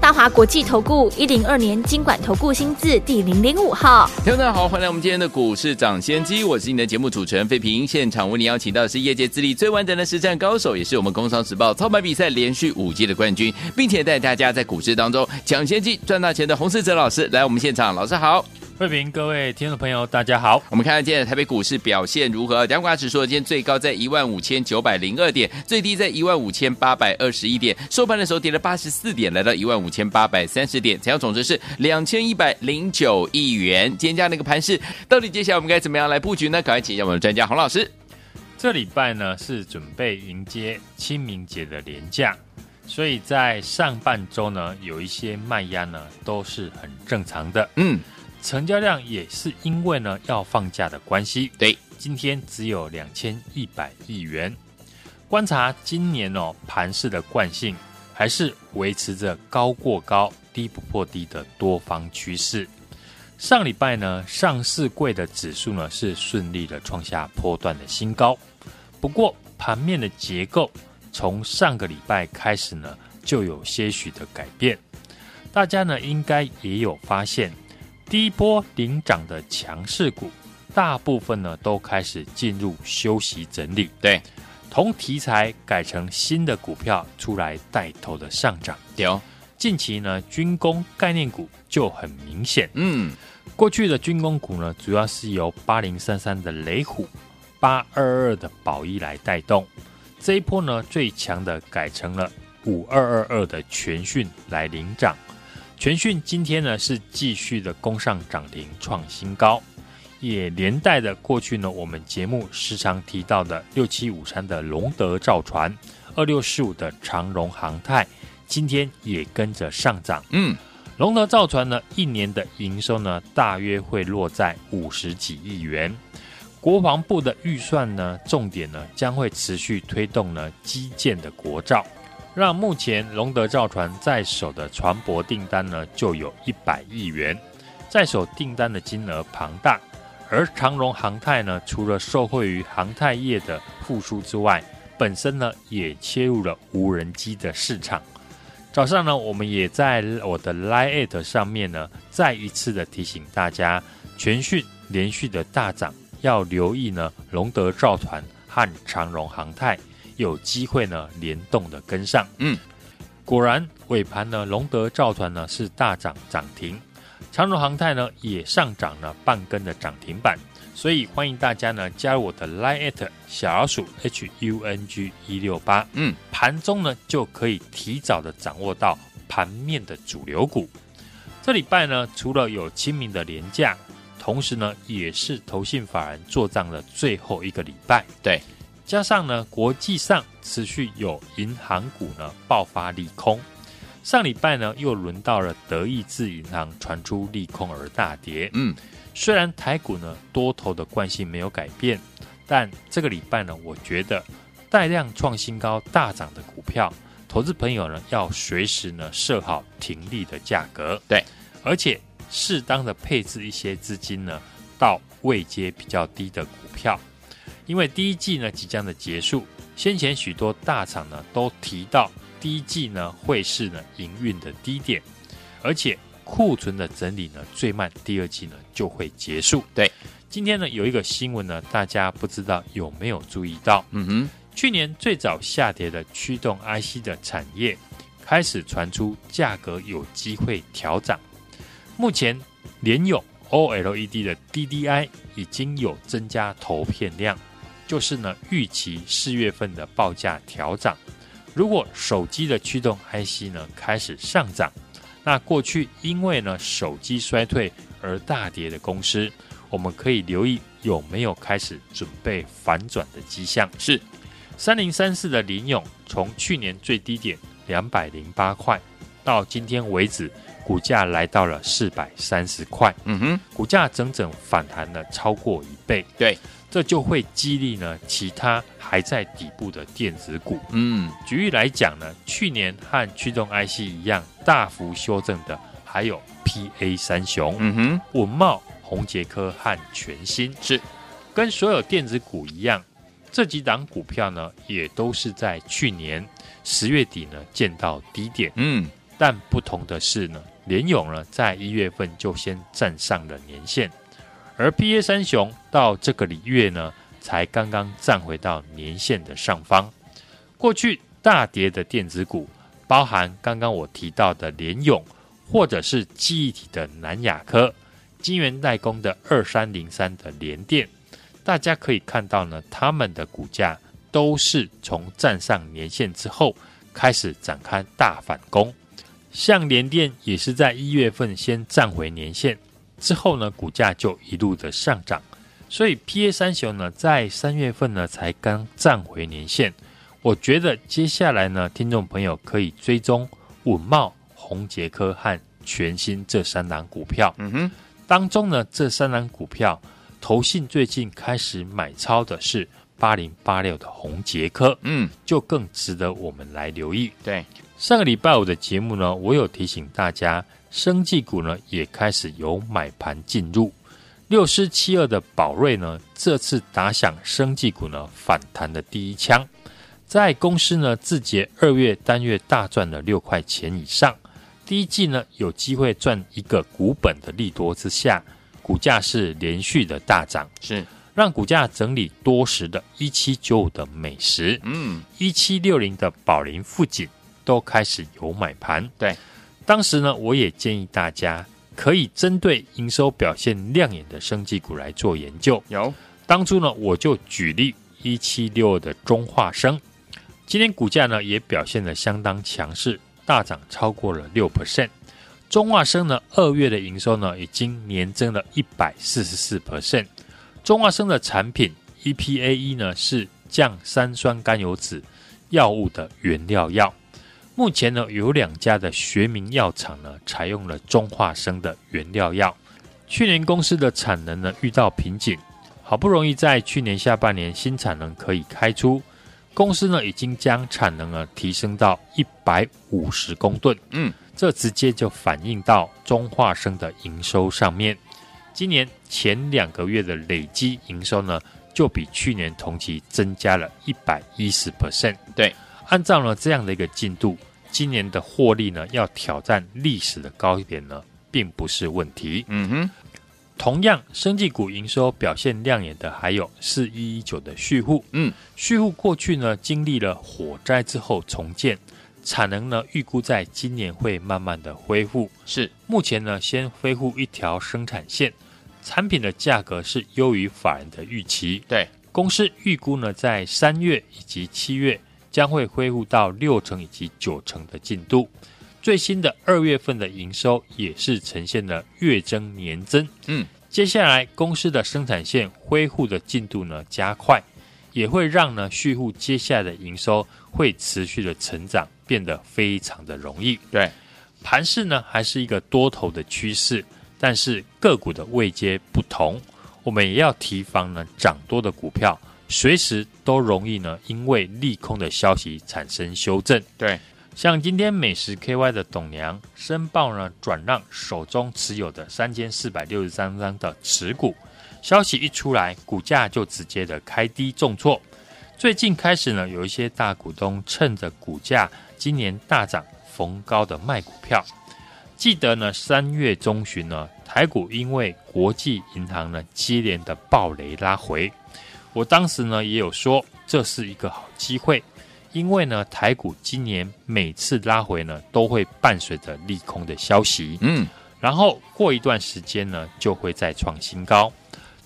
大华国际投顾一零二年金管投顾新字第零零五号，听众大家好，欢迎来我们今天的股市抢先机，我是你的节目主持人费平。现场为你邀请到的是业界资历最完整的实战高手，也是我们工商时报操盘比赛连续五届的冠军，并且带大家在股市当中抢先机赚大钱的洪世哲老师来我们现场，老师好。慧平，各位听众朋友，大家好。我们看看今天的台北股市表现如何？加权指数今天最高在一万五千九百零二点，最低在一万五千八百二十一点，收盘的时候跌了八十四点，来到一万五千八百三十点，成交总值是两千一百零九亿元。今天这样的一个盘势，到底接下来我们该怎么样来布局呢？赶快请教我们的专家洪老师。这礼拜呢是准备迎接清明节的连假，所以在上半周呢有一些卖压呢都是很正常的。嗯。成交量也是因为呢要放假的关系，对，今天只有两千一百亿元。观察今年哦盘市的惯性，还是维持着高过高、低不破低的多方趋势。上礼拜呢，上市柜的指数呢是顺利的创下波段的新高。不过盘面的结构从上个礼拜开始呢就有些许的改变，大家呢应该也有发现。第一波领涨的强势股，大部分呢都开始进入休息整理。对，同题材改成新的股票出来带头的上涨。有，近期呢军工概念股就很明显。嗯，过去的军工股呢主要是由八零三三的雷虎、八二二的宝一来带动。这一波呢最强的改成了五二二二的全讯来领涨。全讯今天呢是继续的攻上涨停创新高，也连带的过去呢我们节目时常提到的六七五三的龙德造船，二六四五的长荣航太，今天也跟着上涨。嗯，龙德造船呢一年的营收呢大约会落在五十几亿元，国防部的预算呢重点呢将会持续推动呢基建的国造。让目前龙德造船在手的船舶订单呢，就有一百亿元，在手订单的金额庞大。而长荣航太呢，除了受惠于航太业的复苏之外，本身呢也切入了无人机的市场。早上呢，我们也在我的 Line@ 上面呢，再一次的提醒大家，全讯连续的大涨，要留意呢龙德造船和长荣航太。有机会呢，联动的跟上，嗯，果然尾盘呢，龙德造船呢是大涨涨停，长荣航太呢也上涨了半根的涨停板，所以欢迎大家呢加入我的 Line@ 小老鼠 H U N G 一六八，嗯，盘中呢就可以提早的掌握到盘面的主流股。这礼拜呢，除了有清明的连假，同时呢也是投信法人做账的最后一个礼拜，对。加上呢，国际上持续有银行股呢爆发利空，上礼拜呢又轮到了德意志银行传出利空而大跌。嗯，虽然台股呢多头的惯性没有改变，但这个礼拜呢，我觉得带量创新高大涨的股票，投资朋友呢要随时呢设好停利的价格。对，而且适当的配置一些资金呢到位阶比较低的股票。因为第一季呢即将的结束，先前许多大厂呢都提到第一季呢会是呢营运的低点，而且库存的整理呢最慢第二季呢就会结束。对，今天呢有一个新闻呢，大家不知道有没有注意到？嗯哼，去年最早下跌的驱动 IC 的产业开始传出价格有机会调涨，目前联咏 OLED 的 DDI 已经有增加投片量。就是呢，预期四月份的报价调涨。如果手机的驱动 IC 呢开始上涨，那过去因为呢手机衰退而大跌的公司，我们可以留意有没有开始准备反转的迹象。是三零三四的林勇，从去年最低点两百零八块，到今天为止，股价来到了四百三十块。嗯哼，股价整整反弹了超过一倍。对。这就会激励呢其他还在底部的电子股。嗯，举例来讲呢，去年和驱动 IC 一样大幅修正的，还有 PA 三雄，嗯哼，稳懋、宏杰科和全新，是跟所有电子股一样，这几档股票呢，也都是在去年十月底呢见到低点。嗯，但不同的是呢，联咏呢在一月份就先站上了年线。而 PA 三雄到这个礼月呢，才刚刚站回到年线的上方。过去大跌的电子股，包含刚刚我提到的联咏，或者是记忆体的南亚科、金圆代工的二三零三的联电，大家可以看到呢，他们的股价都是从站上年线之后开始展开大反攻。像联电也是在一月份先站回年线。之后呢，股价就一路的上涨，所以 PA 三雄呢，在三月份呢才刚站回年线。我觉得接下来呢，听众朋友可以追踪稳懋、宏杰科和全新这三档股票。嗯哼，当中呢，这三档股票，投信最近开始买超的是八零八六的宏杰科，嗯，就更值得我们来留意。对，上个礼拜五的节目呢，我有提醒大家。生技股呢也开始有买盘进入，六四七二的宝瑞呢这次打响生技股呢反弹的第一枪，在公司呢自结二月单月大赚了六块钱以上，第一季呢有机会赚一个股本的利多之下，股价是连续的大涨，是。让股价整理多时的一七九五的美食，嗯，一七六零的宝林富锦都开始有买盘，对。当时呢，我也建议大家可以针对营收表现亮眼的生技股来做研究。有，当初呢，我就举例一七六二的中化生，今天股价呢也表现的相当强势，大涨超过了六 percent。中化生呢，二月的营收呢已经年增了一百四十四 percent。中化生的产品 EPA 呢是降三酸甘油酯药物的原料药。目前呢，有两家的学名药厂呢，采用了中化生的原料药。去年公司的产能呢遇到瓶颈，好不容易在去年下半年新产能可以开出，公司呢已经将产能呢提升到一百五十公吨。嗯，这直接就反映到中化生的营收上面。今年前两个月的累积营收呢，就比去年同期增加了一百一十 percent。对，按照呢这样的一个进度。今年的获利呢，要挑战历史的高点呢，并不是问题。嗯哼，同样，生技股营收表现亮眼的还有四一一九的旭富。嗯，旭富过去呢经历了火灾之后重建，产能呢预估在今年会慢慢的恢复。是，目前呢先恢复一条生产线，产品的价格是优于法人的预期。对，公司预估呢在三月以及七月。将会恢复到六成以及九成的进度。最新的二月份的营收也是呈现了月增年增。嗯，接下来公司的生产线恢复的进度呢加快，也会让呢续户接下来的营收会持续的成长，变得非常的容易。对，盘势呢还是一个多头的趋势，但是个股的位阶不同，我们也要提防呢涨多的股票。随时都容易呢，因为利空的消息产生修正。对，像今天美食 KY 的董娘申报呢，转让手中持有的三千四百六十三张的持股，消息一出来，股价就直接的开低重挫。最近开始呢，有一些大股东趁着股价今年大涨逢高的卖股票。记得呢，三月中旬呢，台股因为国际银行呢接连的暴雷拉回。我当时呢也有说，这是一个好机会，因为呢台股今年每次拉回呢都会伴随着利空的消息，嗯，然后过一段时间呢就会再创新高。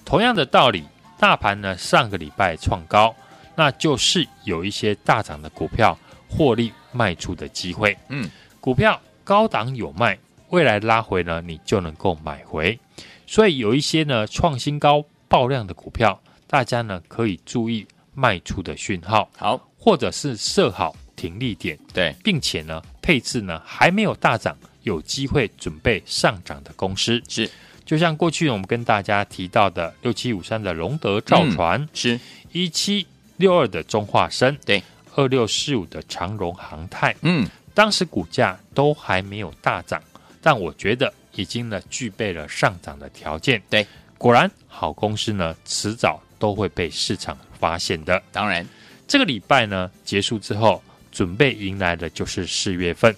同样的道理，大盘呢上个礼拜创高，那就是有一些大涨的股票获利卖出的机会，嗯，股票高档有卖，未来拉回呢你就能够买回，所以有一些呢创新高爆量的股票。大家呢可以注意卖出的讯号，好，或者是设好停利点，对，并且呢配置呢还没有大涨，有机会准备上涨的公司。是，就像过去我们跟大家提到的六七五三的龙德造船，嗯、是。一七六二的中化生，对，二六四五的长荣航太，嗯，当时股价都还没有大涨，但我觉得已经呢具备了上涨的条件。对，果然好公司呢，迟早都会被市场发现的。当然，这个礼拜呢结束之后，准备迎来的就是四月份。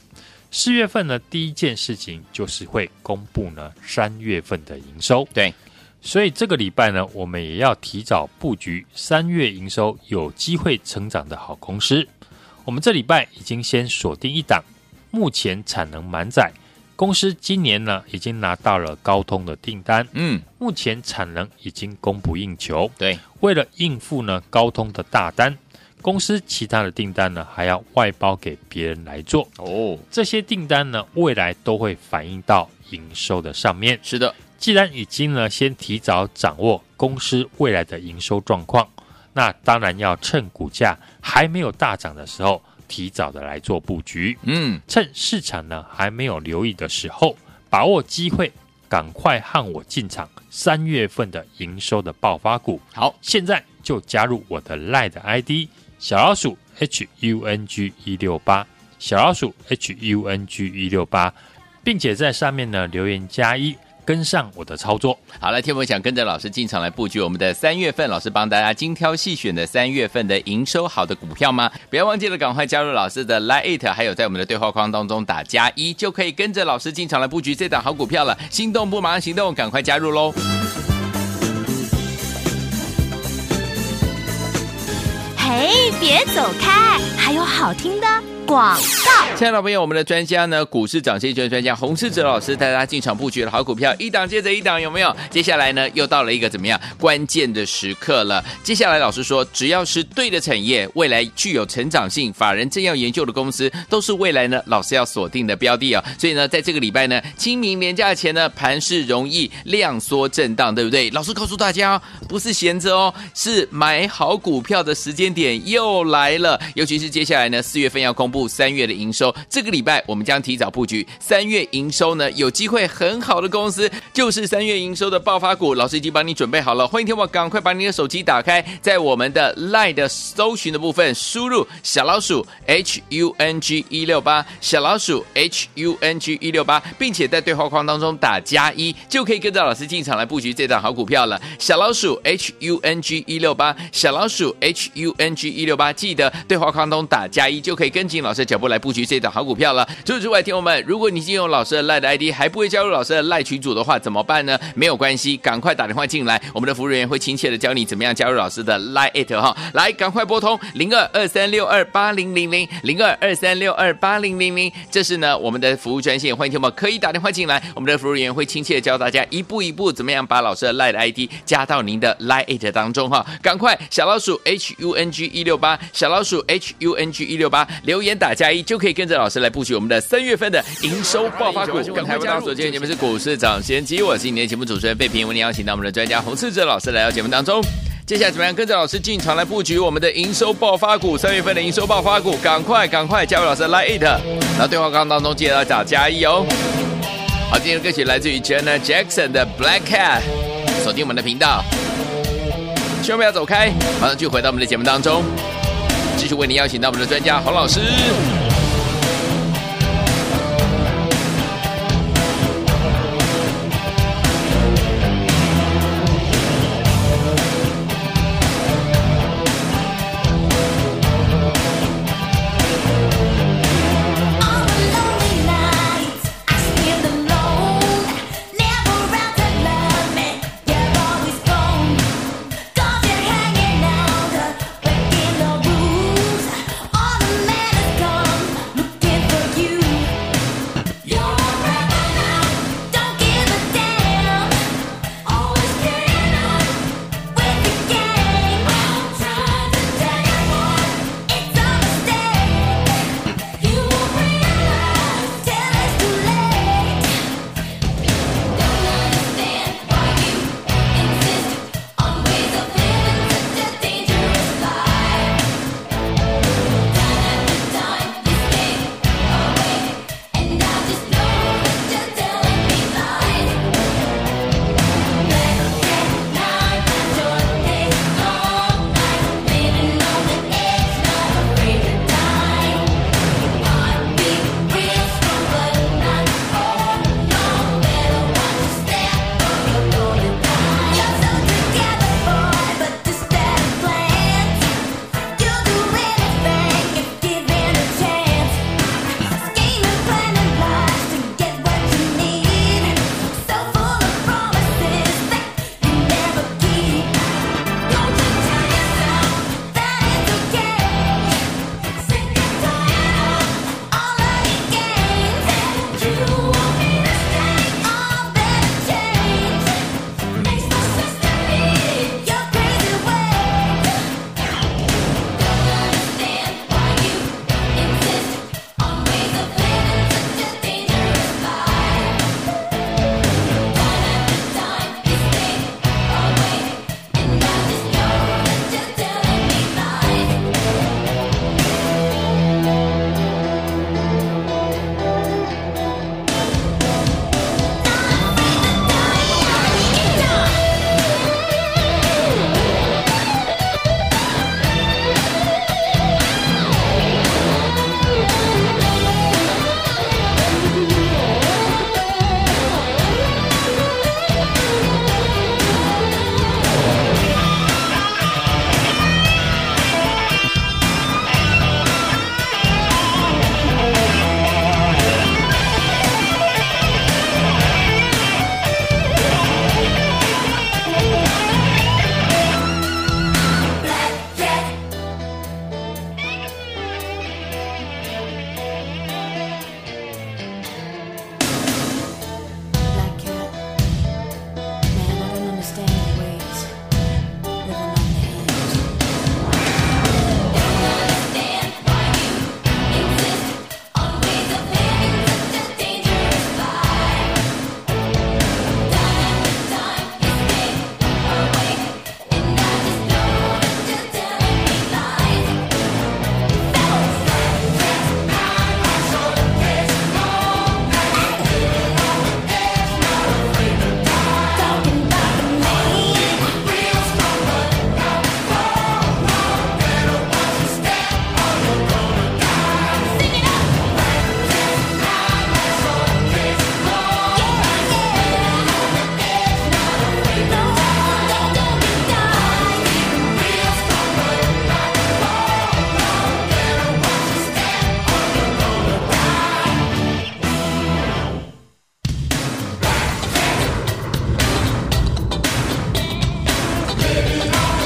四月份呢，第一件事情就是会公布呢三月份的营收。对，所以这个礼拜呢，我们也要提早布局三月营收有机会成长的好公司。我们这礼拜已经先锁定一档，目前产能满载，公司今年呢已经拿到了高通的订单。嗯，目前产能已经供不应求。对，为了应付呢高通的大单。公司其他的订单呢，还要外包给别人来做哦。这些订单呢，未来都会反映到营收的上面。是的，既然已经呢，先提早掌握公司未来的营收状况，那当然要趁股价还没有大涨的时候，提早的来做布局。嗯，趁市场呢还没有留意的时候，把握机会，赶快和我进场三月份的营收的爆发股。好，现在就加入我的 LINE ID。小老鼠 H U N G 一六八，小老鼠 H U N G 一六八，并且在上面呢留言加一，跟上我的操作。好了，天博想跟着老师进场来布局我们的三月份，老师帮大家精挑细选的三月份的营收好的股票吗？不要忘记了，赶快加入老师的 Lite，还有在我们的对话框当中打加一，就可以跟着老师进场来布局这档好股票了。心动不马上行动，赶快加入喽！嘿，别走开，还有好听的广告。亲爱的朋友，我们的专家呢，股市涨先机专家洪世哲老师带大家进场布局的好股票，一档接着一档，有没有？接下来呢，又到了一个怎么样关键的时刻了？接下来老师说，只要是对的产业，未来具有成长性，法人正要研究的公司，都是未来呢老师要锁定的标的哦。所以呢，在这个礼拜呢，清明连假前呢，盘势容易量缩震荡，对不对？老师告诉大家，不是闲着哦，是买好股票的时间点又来了。尤其是接下来呢，四月份要公布三月的营收。这个礼拜我们将提早布局三月营收呢，有机会很好的公司，就是三月营收的爆发股。老师已经帮你准备好了，欢迎听我赶快把你的手机打开，在我们的 LINE 的搜寻的部分输入小老鼠 H U N G 一六八，小老鼠 H U N G 一六八，并且在对话框当中打加一，就可以跟着老师进场来布局这档好股票了。小老鼠 H U N G 一六八，小老鼠 H U N G 一六八，记得对话框中打加一，就可以跟紧老师的脚步来布局这档好股票了。除此之外，听友们，如果你已经有老师的 LINE 的 ID，还不会加入老师的 LINE 群组的话，怎么办呢？没有关系，赶快打电话进来，我们的服务人员会亲切的教你怎么样加入老师的 LINE@ 哈。来，赶快拨通零二二三六二八零零零零二二三六二八零零零，这是呢我们的服务专线，欢迎听友们可以打电话进来，我们的服务人员会亲切的教大家一步一步怎么样把老师的 LINE 的 ID 加到您的 LINE@ 当中哈。赶快小老鼠 H U N G 一六八，小老鼠 H U N G 一六八，留言打加一就可以跟着老师来布局我们的三月份的营收爆发股。赶快加入！今天节目是股市涨先机，我是你的节目主持人费平，为您邀请到我们的专家洪世哲老师来到节目当中。接下来怎么样跟着老师进场来布局我们的营收爆发股？三月份的营收爆发股，赶快赶快加入老师的 LINE，然后对话框当中记得要找加一哦。好，今天的歌曲来自于 Jenna Jackson 的 Black Cat，锁定我们的频道，千万不要走开，马上就回到我们的节目当中，继续为您邀请到我们的专家洪老师。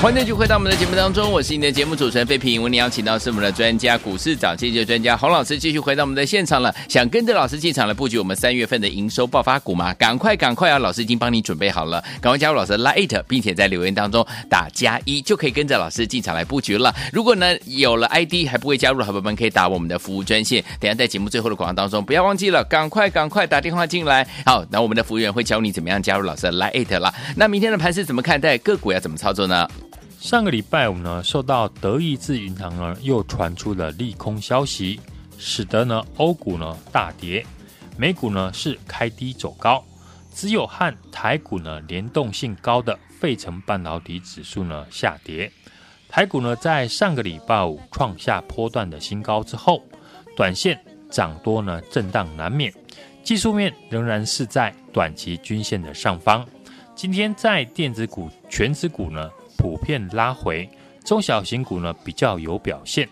欢迎继续回到我们的节目当中，我是你的节目主持人费平。为您邀请到是我们的专家股市涨跌专家洪老师，继续回到我们的现场了。想跟着老师进场来布局我们三月份的营收爆发股吗？赶快赶快啊！老师已经帮你准备好了，赶快加入老师的 Lite，并且在留言当中打加一，就可以跟着老师进场来布局了。如果呢有了 ID 还不会加入的好朋友们，可以打我们的服务专线。等下在节目最后的广告当中，不要忘记了，赶快赶快打电话进来。好，那我们的服务员会教你怎么样加入老师的 Lite 了。那明天的盘是怎么看待？个股要怎么操作呢？上个礼拜五呢，受到德意志银行呢又传出了利空消息，使得呢欧股呢大跌，美股呢是开低走高，只有和台股呢联动性高的费城半导体指数呢下跌。台股呢在上个礼拜五创下波段的新高之后，短线涨多呢震荡难免，技术面仍然是在短期均线的上方。今天在电子股、权值股呢，普遍拉回，中小型股呢比较有表现，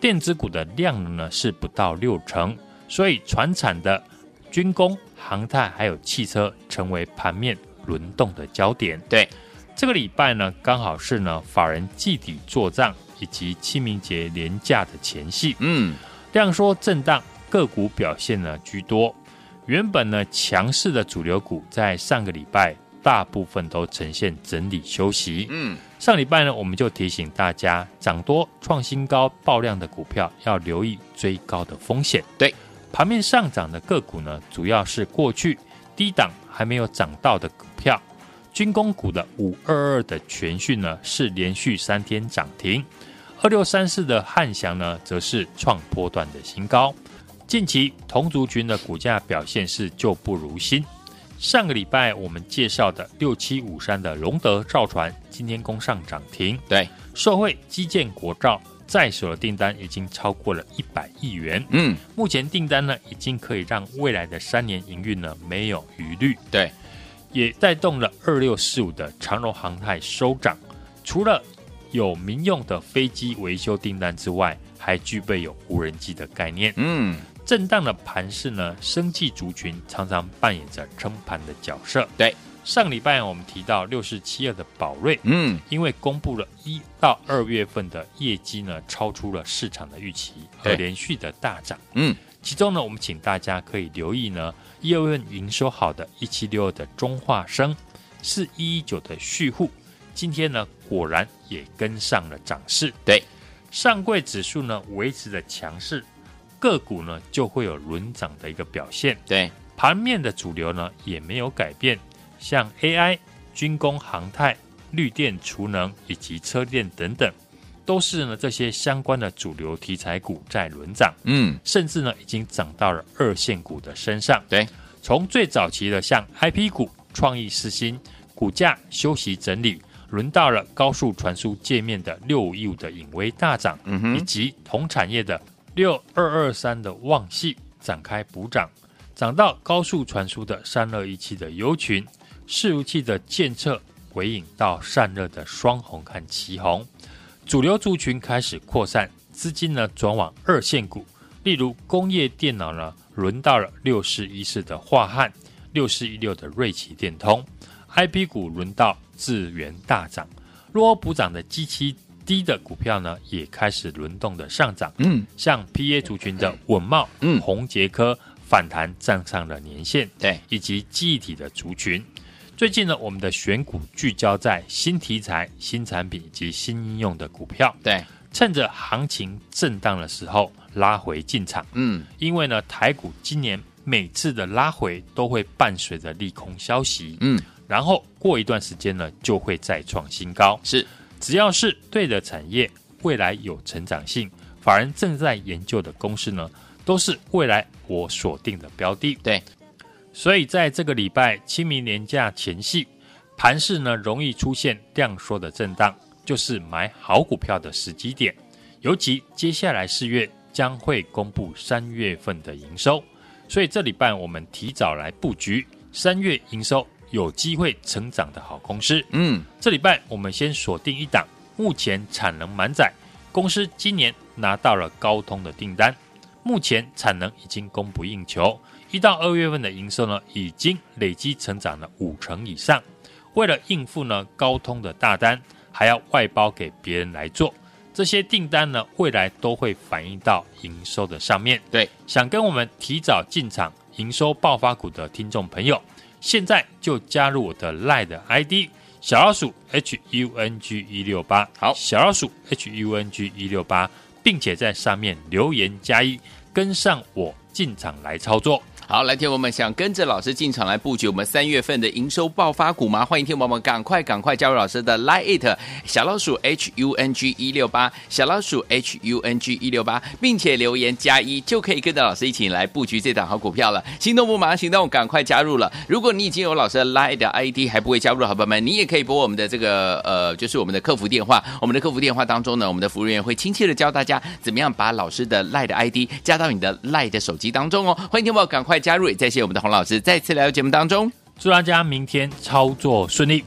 电子股的量呢是不到六成，所以船产的军工、航太还有汽车成为盘面轮动的焦点。对，这个礼拜呢刚好是呢法人季底做账以及清明节连假的前夕，嗯，量缩震荡，个股表现呢居多。原本呢强势的主流股在上个礼拜。大部分都呈现整理休息。嗯，上礼拜呢，我们就提醒大家，涨多创新高爆量的股票要留意追高的风险。对，盘面上涨的个股呢，主要是过去低档还没有涨到的股票。军工股的五二二的全讯呢，是连续三天涨停；二六三四的汉翔呢，则是创波段的新高。近期同族群的股价表现是旧不如新。上个礼拜我们介绍的六七五三的龙德造船今天攻上涨停，对，社会基建国造在手的订单已经超过了一百亿元，嗯，目前订单呢已经可以让未来的三年营运呢没有余虑，对，也带动了二六四五的长荣航太收涨，除了有民用的飞机维修订单之外，还具备有无人机的概念，嗯。震荡的盘势呢，生技族群常常扮演着撑盘的角色。对，上礼拜我们提到六四七二的宝瑞，嗯，因为公布了一到二月份的业绩呢，超出了市场的预期，而连续的大涨。嗯，其中呢，我们请大家可以留意呢，一月份营收好的一七六二的中化生，四一一九的旭富，今天呢果然也跟上了涨势。对，上柜指数呢维持着强势。个股呢就会有轮涨的一个表现，对，盘面的主流呢也没有改变，像 AI、军工、航太、绿电、储能以及车电等等，都是呢这些相关的主流题材股在轮涨，嗯，甚至呢已经涨到了二线股的身上，对，从最早期的像 IP 股、创意、四新，股价休息整理，轮到了高速传输界面的六五一五的影威大涨，以及同产业的。六二二三的旺矽展开补涨，涨到高速传输的三二一七的优群，伺服器的鉴测回引到散热的双红和奇红，主流族群开始扩散，资金呢转往二线股，例如工业电脑呢轮到了六四一四的化汉，六四一六的瑞奇电通，IP 股轮到智原大涨，若补涨的机器。低的股票呢，也开始轮动的上涨。嗯，像 PA 族群的稳懋、嗯，宏杰科反弹站上了年线。对，以及记忆体的族群。最近呢，我们的选股聚焦在新题材、新产品以及新应用的股票。对，趁着行情震荡的时候拉回进场。嗯，因为呢，台股今年每次的拉回都会伴随着利空消息。嗯，然后过一段时间呢，就会再创新高。是。只要是对的产业，未来有成长性，法人正在研究的公司呢，都是未来我锁定的标的。对，所以在这个礼拜清明年假前夕，盘市呢容易出现量缩的震荡，就是买好股票的时机点。尤其接下来四月将会公布三月份的营收，所以这礼拜我们提早来布局三月营收。有机会成长的好公司，嗯，这礼拜我们先锁定一档，目前产能满载，公司今年拿到了高通的订单，目前产能已经供不应求，一到二月份的营收呢，已经累积成长了五成以上。为了应付呢高通的大单，还要外包给别人来做。这些订单呢，未来都会反映到营收的上面。对，想跟我们提早进场营收爆发股的听众朋友，现在就加入我的 LINE 的 ID 小老鼠 H U N G 一六八，好，小老鼠 H U N G 一六八，并且在上面留言加一，跟上我进场来操作。好，来，听友们想跟着老师进场来布局我们三月份的营收爆发股吗？欢迎听友们赶快赶快加入老师的 Line It 小老鼠 H U N G 一六八小老鼠 H U N G 一六八，并且留言加一就可以跟着老师一起来布局这档好股票了。心动不马上行动，赶快加入了。如果你已经有老师的 Line 的 ID 还不会加入的好朋友们，你也可以拨我们的这个呃，就是我们的客服电话。我们的客服电话当中呢，我们的服务员会亲切的教大家怎么样把老师的 Line 的 ID 加到你的 Line 的手机当中哦。欢迎听友赶快加入，也再谢我们的。洪老师再次来到节目当中，祝大家明天操作顺利。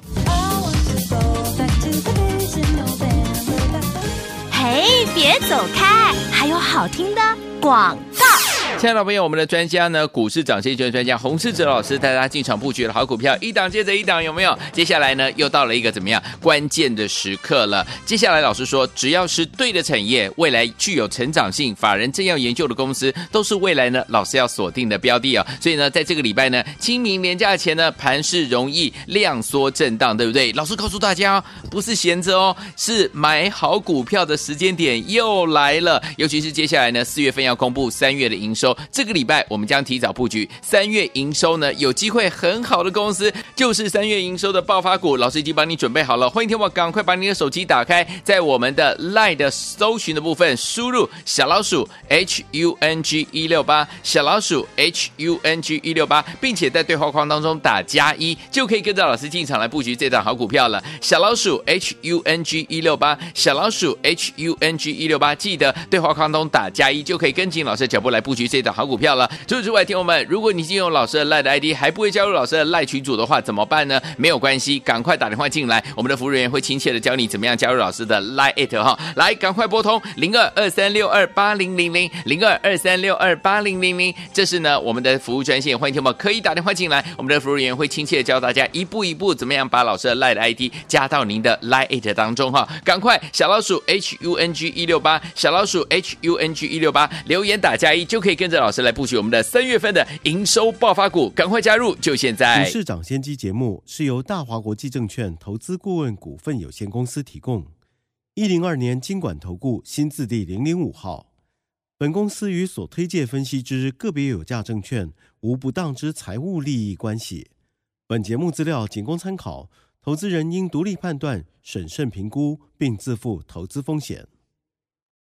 嘿，别走开，还有好听的广告。亲爱的朋友，我们的专家呢，股市涨跌权专家洪世哲老师带大家进场布局的好股票，一档接着一档，有没有？接下来呢，又到了一个怎么样关键的时刻了？接下来老师说，只要是对的产业，未来具有成长性，法人正要研究的公司，都是未来呢老师要锁定的标的哦。所以呢，在这个礼拜呢，清明连假前呢，盘势容易量缩震荡，对不对？老师告诉大家，不是闲着哦，是买好股票的时间点又来了。尤其是接下来呢，四月份要公布三月的营收。这个礼拜我们将提早布局三月营收呢，有机会很好的公司就是三月营收的爆发股。老师已经帮你准备好了，欢迎听我赶快把你的手机打开，在我们的 LINE 的搜寻的部分输入小老鼠 H U N G 一六八，小老鼠 H U N G 一六八，并且在对话框当中打加一，就可以跟着老师进场来布局这档好股票了。小老鼠 H U N G 一六八，小老鼠 H U N G 一六八，记得对话框中打加一，就可以跟紧老师的脚步来布局这档好股票了。除此之外，听友们，如果你已经有老师的 LINE ID，还不会加入老师的 LINE 群组的话，怎么办呢？没有关系，赶快打电话进来，我们的服务人员会亲切的教你怎么样加入老师的 LINE it 哈。来，赶快拨通零二二三六二八零零零零二二三六二八零零零，这是呢我们的服务专线，欢迎听友们可以打电话进来，我们的服务人员会亲切的教大家一步一步怎么样把老师的 LINE ID 加到您的 LINE it 当中哈。赶快，小老鼠 H U N G 一六八，小老鼠 H U N G 一六八，留言打加一就可以跟着老师来布局我们的三月份的营收爆发股，赶快加入！就现在。股市涨先机节目是由大华国际证券投资顾问股份有限公司提供，一零二年金管投顾新字第零零五号。本公司与所推介分析之个别有价证券无不当之财务利益关系。本节目资料仅供参考，投资人应独立判断、审慎评估，并自负投资风险。